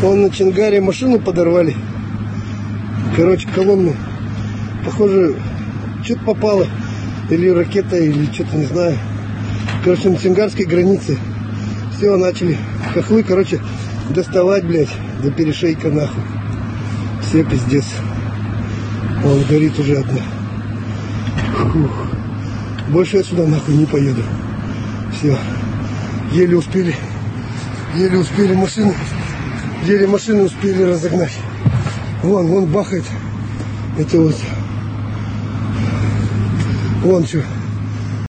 Вон на Чингаре машину подорвали. Короче, колонну. Похоже, что-то попало. Или ракета, или что-то не знаю. Короче, на Чингарской границе. Все, начали хохлы, короче, доставать, блядь, до перешейка нахуй. Все пиздец. Вон горит уже одна. Фух. Больше я сюда нахуй не поеду. Все. Еле успели. Еле успели машины. Еле машины успели разогнать. Вон, вон бахает. Это вот. Вон что.